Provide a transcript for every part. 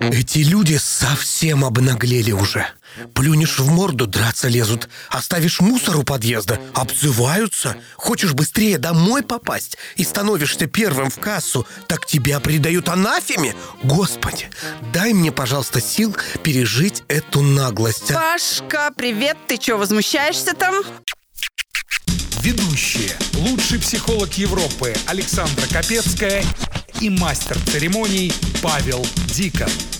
Эти люди совсем обнаглели уже. Плюнешь в морду, драться лезут. Оставишь мусор у подъезда, обзываются. Хочешь быстрее домой попасть и становишься первым в кассу, так тебя предают анафеме? Господи, дай мне, пожалуйста, сил пережить эту наглость. а? Пашка, привет, ты что, возмущаешься там? Ведущие. Лучший психолог Европы Александра Капецкая и мастер церемоний Павел Дикон.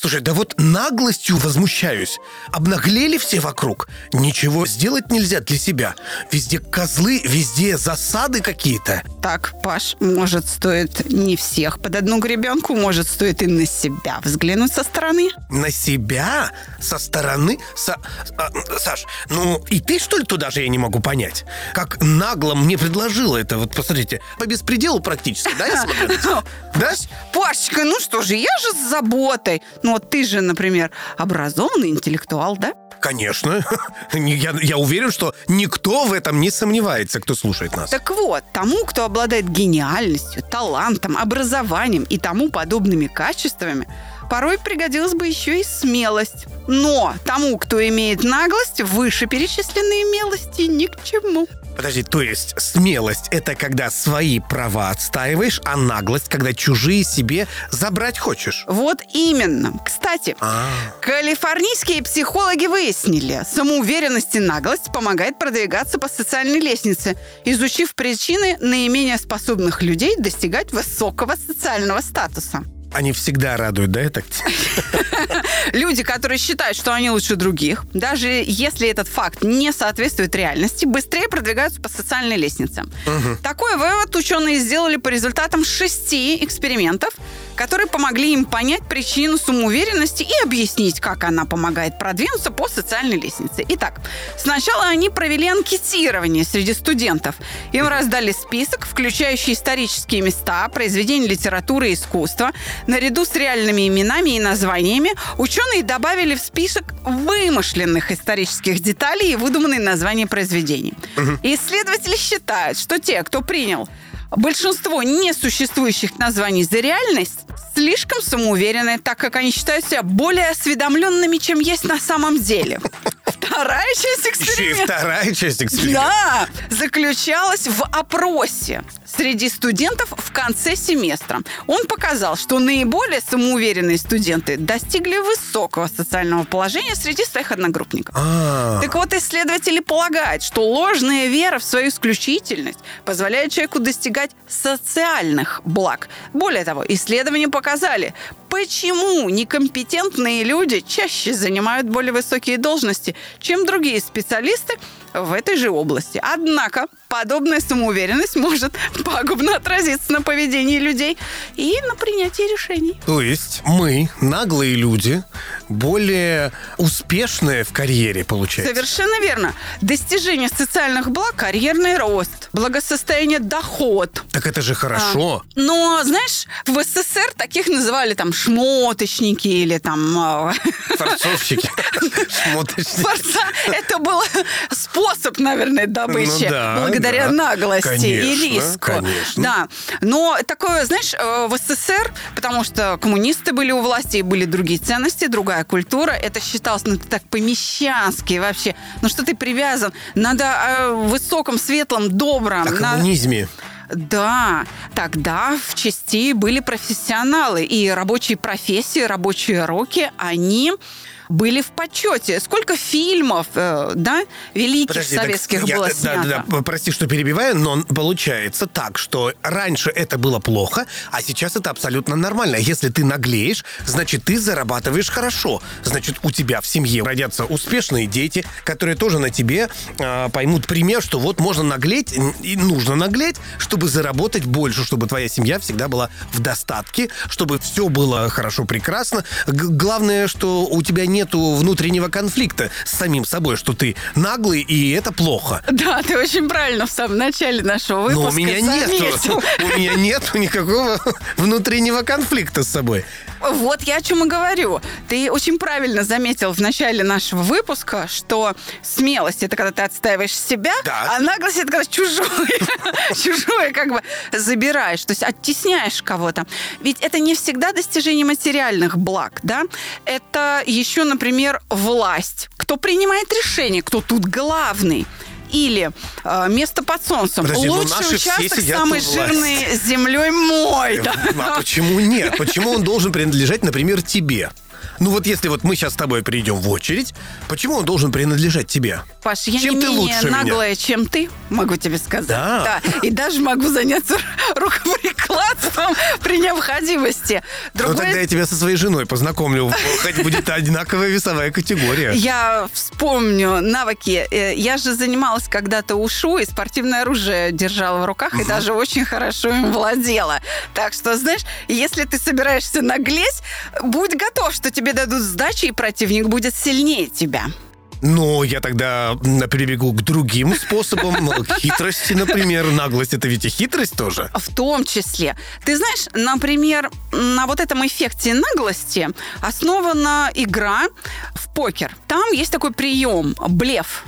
Слушай, да вот наглостью возмущаюсь. Обнаглели все вокруг. Ничего сделать нельзя для себя. Везде козлы, везде засады какие-то. Так, Паш, может, стоит не всех под одну гребенку, может, стоит и на себя взглянуть со стороны? На себя? Со стороны? Со... а, Саш, ну и ты что ли туда же я не могу понять? Как нагло мне предложила это, вот посмотрите, по беспределу практически, да, я смотрю? Да? Пашечка, ну что же, я же с заботой. Ну вот ты же, например, образованный интеллектуал, да? Конечно. Не- Я, я уверен, что никто в этом не сомневается, кто слушает нас. Так вот, тому, кто обладает гениальностью, талантом, образованием и тому подобными качествами, порой пригодилась бы еще и смелость. Но тому, кто имеет наглость, вышеперечисленные мелости ни к чему. Подожди, то есть смелость — это когда свои права отстаиваешь, а наглость — когда чужие себе забрать хочешь? Вот именно. Кстати, А, калифорнийские психологи выяснили, самоуверенность и наглость помогает продвигаться по социальной лестнице, изучив причины наименее способных людей достигать высокого социального статуса. Они всегда радуют, да, это? Люди, которые считают, что они лучше других, даже если этот факт не соответствует реальности, быстрее продвигаются по социальной лестнице. Такой вывод ученые сделали по результатам шести экспериментов, которые помогли им понять причину самоуверенности и объяснить, как она помогает продвинуться по социальной лестнице. Итак, сначала они провели анкетирование среди студентов. Им раздали список, включающий исторические места, произведения литературы и искусства. Наряду с реальными именами и названиями ученые добавили в список вымышленных исторических деталей и выдуманные названия произведений. Исследователи считают, что те, кто принял большинство несуществующих названий за реальность, слишком самоуверены, так как они считают себя более осведомленными, чем есть на самом деле. Вторая часть Еще и эксперимента. вторая часть эксперимента. Да, заключалась в опросе среди студентов в конце семестра. Он показал, что наиболее самоуверенные студенты достигли высокого социального положения среди своих одногруппников. А, Так вот, исследователи полагают, что ложная вера в свою исключительность позволяет человеку достигать социальных благ. Более того, исследования показали, почему некомпетентные люди чаще занимают более высокие должности, чем другие специалисты в этой же области. Однако подобная самоуверенность может пагубно отразиться на поведении людей и на принятии решений. То есть мы, наглые люди, более успешные в карьере, получается. Совершенно верно. Достижение социальных благ, карьерный рост, благосостояние, доход. Так это же хорошо. Но, знаешь, в СССР таких называли там шмоточники или там а, Форцовщики. Шмоточники. Это был способ, наверное, добычи Ну да, благодаря да. наглости и Конечно, риску. конечно. Да. Но такое, знаешь, э, в СССР, потому что коммунисты были у власти и были другие ценности, другая культура, это считалось, ну, так по-мещански вообще. Ну, что ты привязан? Надо э, высоком, светлом, добром. О коммунизме. Да, тогда в части были профессионалы, и рабочие профессии, рабочие руки, они были в почете. Сколько фильмов, э, да, великих Подожди, так советских я- было да, снято. да, да, прости, что перебиваю, но получается так, что раньше это было плохо, а сейчас это абсолютно нормально. Если ты наглеешь, значит, ты зарабатываешь хорошо. Значит, у тебя в семье родятся успешные дети, которые тоже на тебе а, поймут пример, что вот можно наглеть, и нужно наглеть, чтобы заработать больше, чтобы твоя семья всегда была в достатке, чтобы все было хорошо, прекрасно. Г- главное, что у тебя нету внутреннего конфликта с самим собой, что ты наглый, и это плохо. Да, ты очень правильно в самом начале нашего выпуска Но у меня нет, заметил. у меня нет никакого внутреннего конфликта с собой. Вот я о чем и говорю. Ты очень правильно заметил в начале нашего выпуска, что смелость это когда ты отстаиваешь себя, Да. а наглость это когда чужое, чужое как бы забираешь, то есть оттесняешь кого-то. Ведь это не всегда достижение материальных благ, да? Это еще, например, власть. Кто принимает решение, кто тут главный. Или э, место под солнцем. Подожди, ну Лучший участок сидят самый у власти. жирный с землей мой. да. А почему нет? Почему он должен принадлежать, например, тебе? Ну вот если вот мы сейчас с тобой придем в очередь, почему он должен принимать тебе? Паш, я Чем не ты менее лучше меня? наглая, чем ты, могу тебе сказать. Да. И даже могу заняться рукоприкладством при необходимости. Ну Другое тогда я тебя со своей женой познакомлю. Хоть будет одинаковая весовая категория. Я вспомню навыки. Э, Я же занималась когда-то ушу и спортивное оружие держала в руках и даже очень хорошо им владела. Так что, знаешь, если ты собираешься наглеть, будь готов, что тебе дадут сдачи, и противник будет сильнее тебя. Но я тогда перебегу к другим способам. К хитрости, например. Наглость это ведь и хитрость тоже. В том числе. Ты знаешь, например, на вот этом эффекте наглости основана игра в покер. Там есть такой прием – блеф.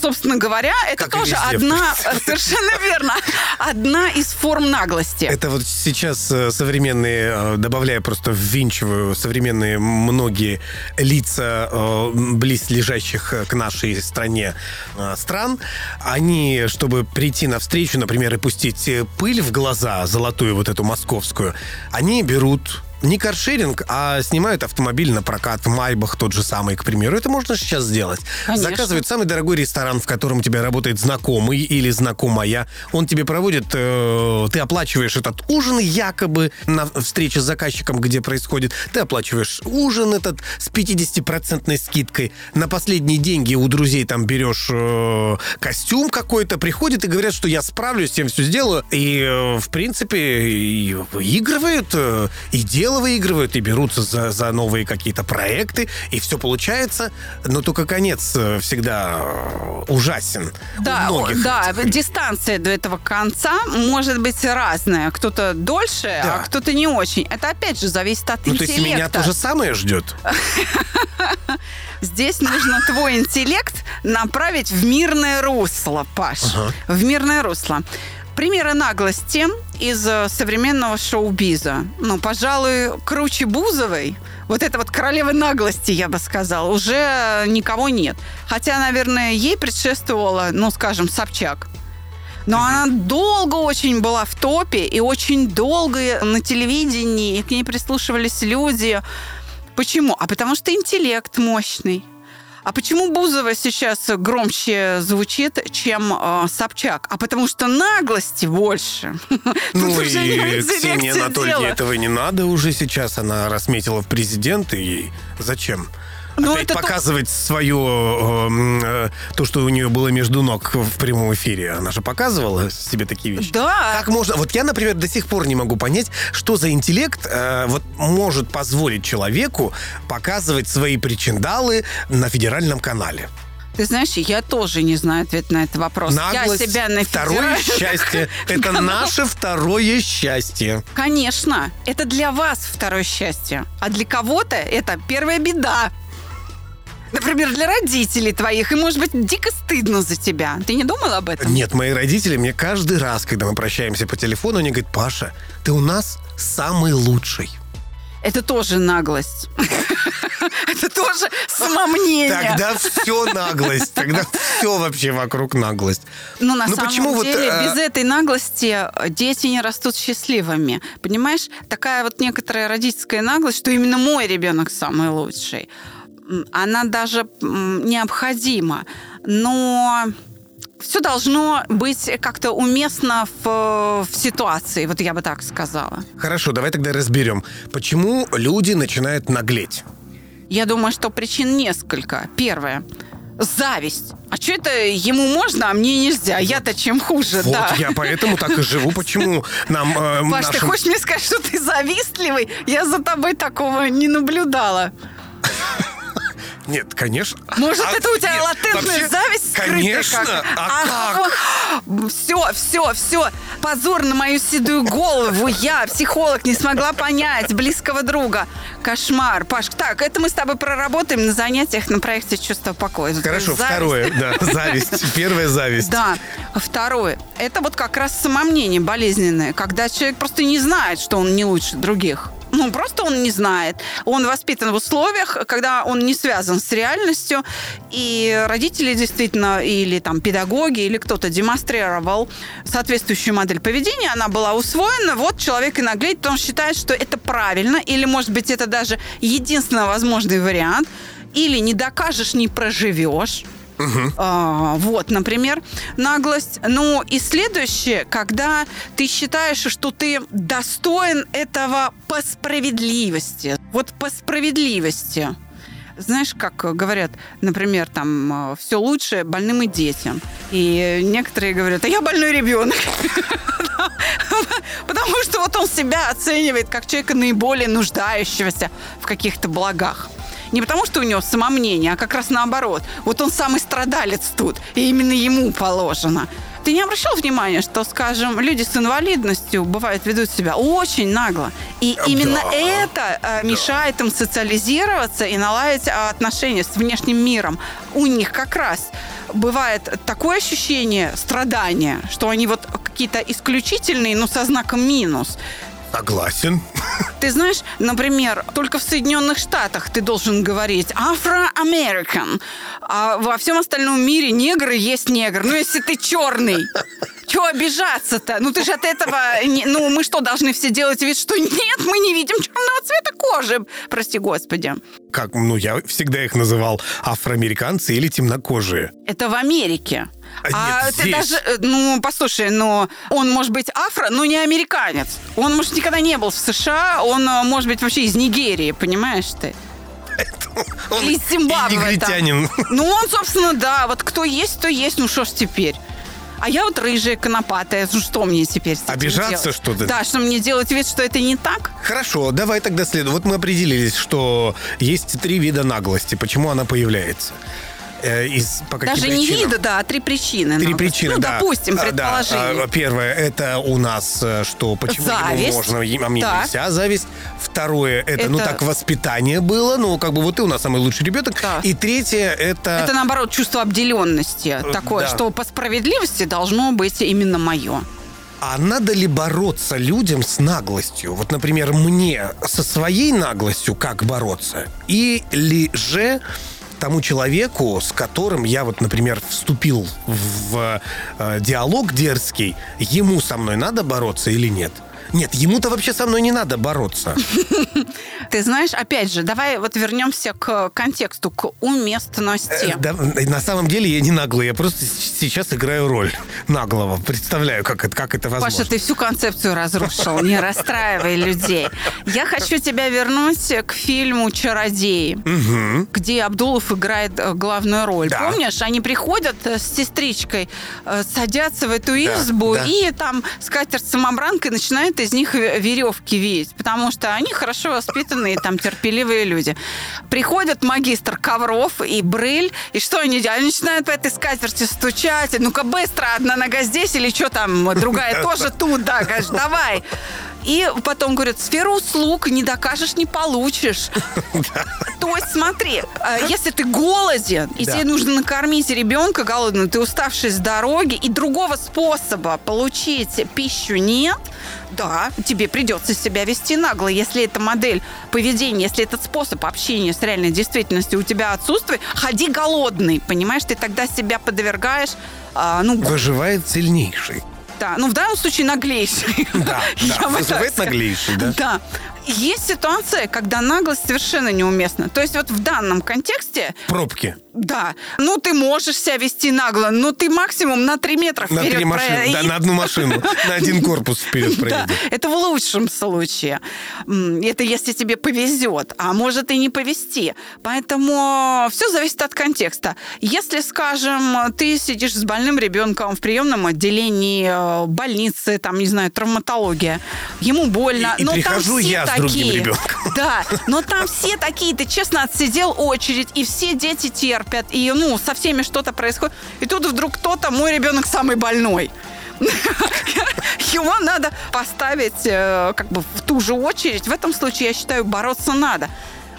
Собственно говоря, это Как тоже одна, принципе. совершенно верно, одна из форм наглости. Это вот сейчас э, современные, э, добавляя просто ввинчиваю современные многие лица э, близлежащих э, к нашей стране э, стран, они, чтобы прийти навстречу, например, и пустить э, пыль в глаза, золотую вот эту московскую, они берут не каршеринг, а снимают автомобиль на прокат в Майбах тот же самый, к примеру. Это можно сейчас сделать. Конечно. Заказывают самый дорогой ресторан, в котором у тебя работает знакомый или знакомая. Он тебе проводит, э, ты оплачиваешь этот ужин якобы на встрече с заказчиком, где происходит. Ты оплачиваешь ужин этот с 50% скидкой. На последние деньги у друзей там берешь э, костюм какой-то, приходит и говорят, что я справлюсь, всем все сделаю. И, э, в принципе, и выигрывают, э, и дело выигрывают, и берутся за, за новые какие-то проекты, и все получается. Но только конец э, всегда э, ужасен. Да, у многих. да, этих. дистанция до этого конца может быть разная. Кто-то дольше, Да. а кто-то не очень. Это опять же зависит от Ну, то есть меня интеллекта. то же самое ждет. Здесь нужно твой интеллект направить в мирное русло, Паш. В мирное русло. Примеры наглости из э, современного шоу-биза. Ну, пожалуй, круче Бузовой. Вот это вот королева наглости, я бы сказала, уже никого нет. Хотя, наверное, ей предшествовала, ну, скажем, Собчак. Но она долго очень была в топе и очень долго на телевидении, и к ней прислушивались люди. Почему? А потому что интеллект мощный. А почему Бузова сейчас громче звучит, чем э, Собчак? А потому что наглости больше. Ну Тут и Ксении Анатольевне этого не надо уже сейчас. Она расметила в президенты. Ей зачем? Ну, Опять это то- показывать свое, э, м, э, то, что у нее было между ног в прямом эфире. Она же показывала себе такие вещи. Да. Как можно... Вот я, например, до сих пор не могу понять, что за интеллект э, вот может позволить человеку показывать свои причиндалы на федеральном канале. Ты знаешь, я тоже не знаю ответ на этот вопрос. Наглость, я себя на второе счастье. Это наше второе счастье. Конечно, это для вас второе счастье, а для кого-то это первая беда. Например, для родителей твоих, и может быть дико стыдно за тебя. Ты не думал об этом? Нет, мои родители мне каждый раз, когда мы прощаемся по телефону, они говорят, Паша, ты у нас самый лучший. Это тоже наглость. Это тоже самомнение. Тогда все наглость. Тогда все вообще вокруг наглость. Но на Ну, самом почему вот, деле э, без этой наглости э, дети не растут счастливыми. Понимаешь, такая вот некоторая родительская наглость, что именно мой ребенок самый лучший. Она даже необходима, но все должно быть как-то уместно в, в ситуации, вот я бы так сказала. Хорошо, давай тогда разберем, почему люди начинают наглеть. Я думаю, что причин несколько. Первое. Зависть. А что это ему можно, а мне нельзя? Я-то чем хуже, Вот да. я поэтому так и живу. Почему нам э, Паш, ты нашим- хочешь мне сказать, что ты завистливый? Я за тобой такого не наблюдала. Нет, конечно. Может, А, это у тебя нет, латентная вообще, зависть скрытая? Конечно. А как? Все, все, все. Позор на мою седую голову. Я, психолог, не смогла понять близкого друга. Кошмар. Паш, так, это мы с тобой проработаем на занятиях на проекте «Чувство покоя». Хорошо, зависть. второе, да, зависть. Первая зависть. Да. Второе. Это вот как раз самомнение болезненное, когда человек просто не знает, что он не лучше других. Ну, просто он не знает. Он воспитан в условиях, когда он не связан с реальностью, и родители действительно, или там педагоги, или кто-то демонстрировал соответствующую модель поведения, она была усвоена, вот человек и наглеет, что считает, что это правильно, или, может быть, это даже единственно возможный вариант, или не докажешь, не проживешь. А, вот, например, наглость. Ну и следующее, когда ты считаешь, что ты достоин этого по справедливости. Вот по справедливости. Знаешь, как говорят, например, там все лучше больным и детям. И некоторые говорят, а я больной ребенок. Потому что вот он себя оценивает как человека наиболее нуждающегося в каких-то благах. Не потому, что у него самомнение, а как раз наоборот. Вот он самый страдалец тут, и именно ему положено. Ты не обращал внимания, что, скажем, люди с инвалидностью бывают ведут себя очень нагло. И именно Да. это э, мешает им социализироваться и наладить э, отношения с внешним миром. У них как раз бывает такое ощущение страдания, что они вот какие-то исключительные, но со знаком минус. Согласен. Ты знаешь, например, только в Соединенных Штатах ты должен говорить «Afro-American», а во всем остальном мире негры есть негр. Ну, если ты черный, чего обижаться-то? Ну, ты же от этого... не- Ну, мы что, должны все делать вид, что нет, мы не видим черного цвета кожи? Прости господи. Как, ну, я всегда их называл афроамериканцы или темнокожие. Это в Америке. А нет, ты здесь. даже, э, ну, послушай, но он может быть афро, но не американец. Он, может, никогда не был в США, он э, может быть вообще из Нигерии, понимаешь ты? Он Или из Зимбабве, негритянин. Ну, он, собственно, да, вот кто есть, то есть, ну что ж теперь. А я вот рыжая, конопатая, ну что мне теперь Обижаться, делать? что ли? Да, что мне делать вид, что это не так? Хорошо, давай тогда следуем. Вот мы определились, что есть три вида наглости. Почему она появляется? Э, из, по каким Даже не причинам? вида, да, а три причины. Три наглости. причины, Ну, да. допустим, А, да. А, Первое, это у нас, э, что почему ему Зависть. можно, а мне Так. нельзя, зависть. Второе, это, ну Это- так, воспитание было, ну как бы вот ты у нас самый лучший ребенок. Да. И третье, это... Это, наоборот, чувство обделенности. Такое, Э, да. что по справедливости должно быть именно мое. А надо ли бороться людям с наглостью? Вот, например, мне со своей наглостью как бороться? Или же тому человеку, с которым я вот, например, вступил в э, диалог дерзкий, ему со мной надо бороться или нет? Нет, ему-то вообще со мной не надо бороться. Ты знаешь, опять же, давай вот вернемся к контексту, к уместности. Э, на самом деле я не наглый, я просто сейчас играю роль наглого. Представляю, как это, как это возможно. Паша, ты всю концепцию разрушил. Не расстраивай людей. Я хочу тебя вернуть к фильму «Чародеи», где Абдулов играет э, главную роль. Помнишь, они приходят э, с сестричкой, садятся в эту избу, и там скатерть-самобранка начинает из них ве- веревки веять, потому что они хорошо воспитанные, там, терпеливые люди. Приходит магистр Ковров и Брыль, и что они делают? Они начинают по этой скатерти стучать, ну-ка быстро, одна нога здесь, или что там, другая тоже тут, да, говоришь, давай. И потом говорят, сферу услуг не докажешь, не получишь. То есть смотри, э, если ты голоден, и тебе нужно накормить ребенка голодного, ты уставший с дороги, и другого способа получить пищу нет, да, тебе придется себя вести нагло. Если эта модель поведения, если этот способ общения с реальной действительностью у тебя отсутствует, ходи голодный, понимаешь? Ты тогда себя подвергаешь, а, ну, Выживает сильнейший. Да, ну в данном случае наглейший. Да, да, вызывает наглейший, да. Да. Есть ситуация, когда наглость совершенно неуместна. То есть вот в данном контексте... Пробки. Да. Ну, ты можешь себя вести нагло, но ты максимум на 3 метра На вперед три машины, проедешь. да, на одну машину, на один корпус вперед Да, проедет. это в лучшем случае. Это если тебе повезет, а может и не повезти. Поэтому все зависит от контекста. Если, скажем, ты сидишь с больным ребенком в приемном отделении э, больницы, там, не знаю, травматология, ему больно. И- и но там прихожу все я с другим такие. ребенком. Да, но там все такие, ты честно отсидел очередь, и все дети терпят, и ну, со всеми что-то происходит. И тут вдруг кто-то, мой ребенок самый больной. Его надо поставить э, как бы в ту же очередь. В этом случае, я считаю, бороться надо.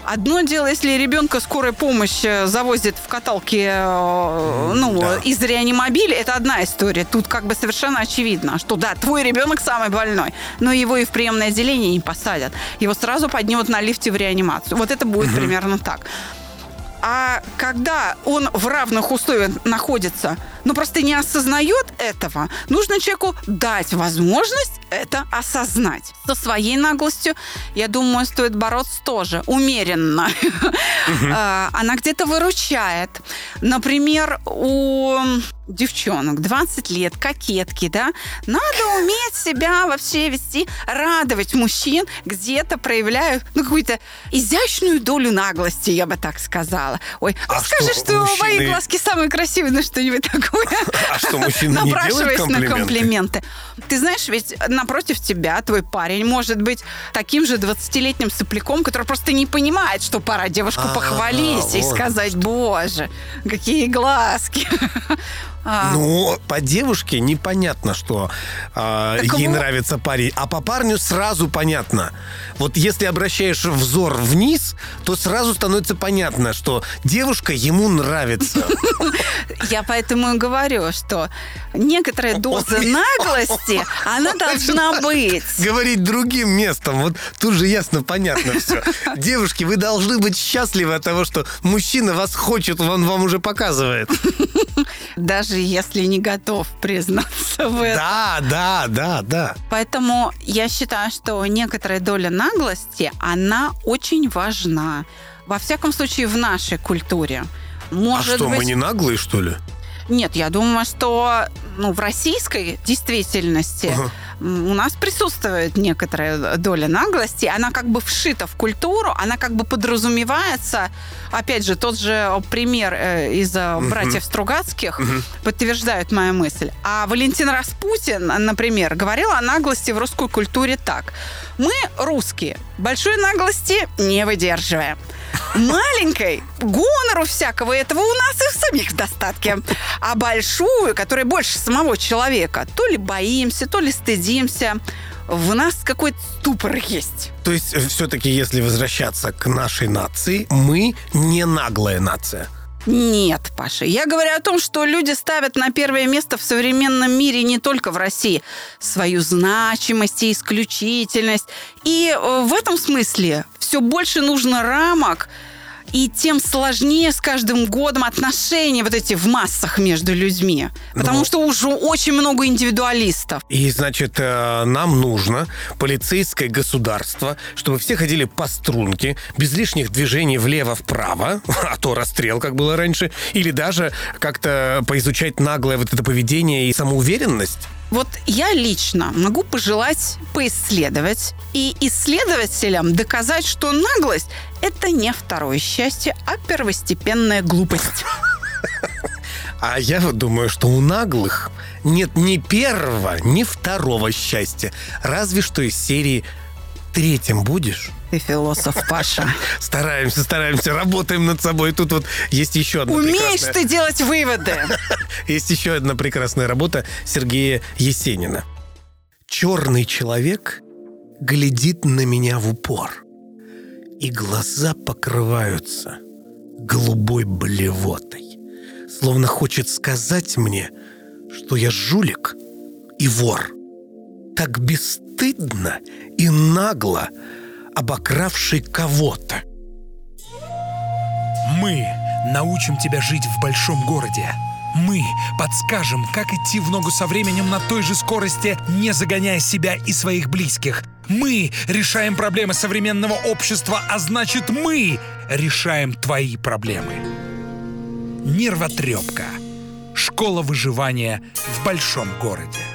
Одно дело, если ребенка скорая помощь э, завозит в каталке э, ну, Да. из реанимобиля, это одна история. Тут как бы совершенно очевидно, что да, твой ребенок самый больной, но его и в приемное отделение не посадят. Его сразу поднимут на лифте в реанимацию. Вот это будет примерно так. А когда он в равных условиях находится, но просто не осознает этого, нужно человеку дать возможность это осознать. Со своей наглостью, я думаю, стоит бороться тоже умеренно. А, Она где-то выручает. Например, у девчонок 20 лет, кокетки, да, надо уметь себя вообще вести, радовать мужчин, где-то проявляют ну, какую-то изящную долю наглости, я бы так сказала. Ой, А ну скажи, что, что, мужчины- мои глазки самые красивые, ну что-нибудь такое. А что, мужчины не делают Напрашиваясь на комплименты? комплименты. Ты знаешь, ведь напротив тебя твой парень может быть таким же 20-летним сопляком, который просто не понимает, что пора девушку А, похвалить и сказать, боже, какие глазки. А, Ну, по девушке непонятно, что Так ей вот. нравится парень, а по парню сразу понятно. Вот если обращаешь взор вниз, то сразу становится понятно, что девушка ему нравится. Я поэтому и говорю, что некоторая доза наглости, она должна быть. Говорить другим местом, вот тут же ясно, понятно все. Девушки, вы должны быть счастливы от того, что мужчина вас хочет, он вам уже показывает. Даже если не готов признаться в этом. Да, да, да, да. Поэтому я считаю, что некоторая доля наглости, она очень важна. Во всяком случае, в нашей культуре. Может а что, быть, мы не наглые, что ли? Нет, я думаю, что ну, в российской действительности Ага. у нас присутствует некоторая доля наглости. Она как бы вшита в культуру, она как бы подразумевается. Опять же, тот же пример э, из э, братьев Стругацких подтверждает мою мысль. А Валентин Распутин, например, говорил о наглости в русской культуре так. Мы, русские, большой наглости не выдерживаем. Маленькой гонору всякого этого у нас и в самих в достатке. А большую, которая больше самого человека, то ли боимся, то ли стыдимся. В нас какой-то ступор есть. То есть, все-таки, если возвращаться к нашей нации, мы не наглая нация. Нет, Паша. Я говорю о том, что люди ставят на первое место в современном мире не только в России свою значимость и исключительность. И э, в этом смысле все больше нужно рамок, и тем сложнее с каждым годом отношения вот эти в массах между людьми. Потому Ну. что уже очень много индивидуалистов. И, значит, э, нам нужно полицейское государство, чтобы все ходили по струнке, без лишних движений влево-вправо, а то расстрел, как было раньше, или даже как-то поизучать наглое вот это поведение и самоуверенность. Вот я лично могу пожелать поисследовать и исследователям доказать, что наглость – это не второе счастье, а первостепенная глупость. А я вот думаю, что у наглых нет ни первого, ни второго счастья. Разве что из серии «Третьим будешь?» Ты философ, Паша. Стараемся, стараемся, работаем над собой. Тут вот есть еще одна Умеешь прекрасная- ты делать выводы. Есть еще одна прекрасная работа Сергея Есенина. Черный человек глядит на меня в упор, и глаза покрываются голубой блевотой, словно хочет сказать мне, что я жулик и вор, так бесстыдно и нагло обокравший кого-то. Мы научим тебя жить в большом городе. Мы подскажем, как идти в ногу со временем на той же скорости, не загоняя себя и своих близких. Мы решаем проблемы современного общества, а значит мы решаем твои проблемы. Нервотрепка. Школа выживания в большом городе.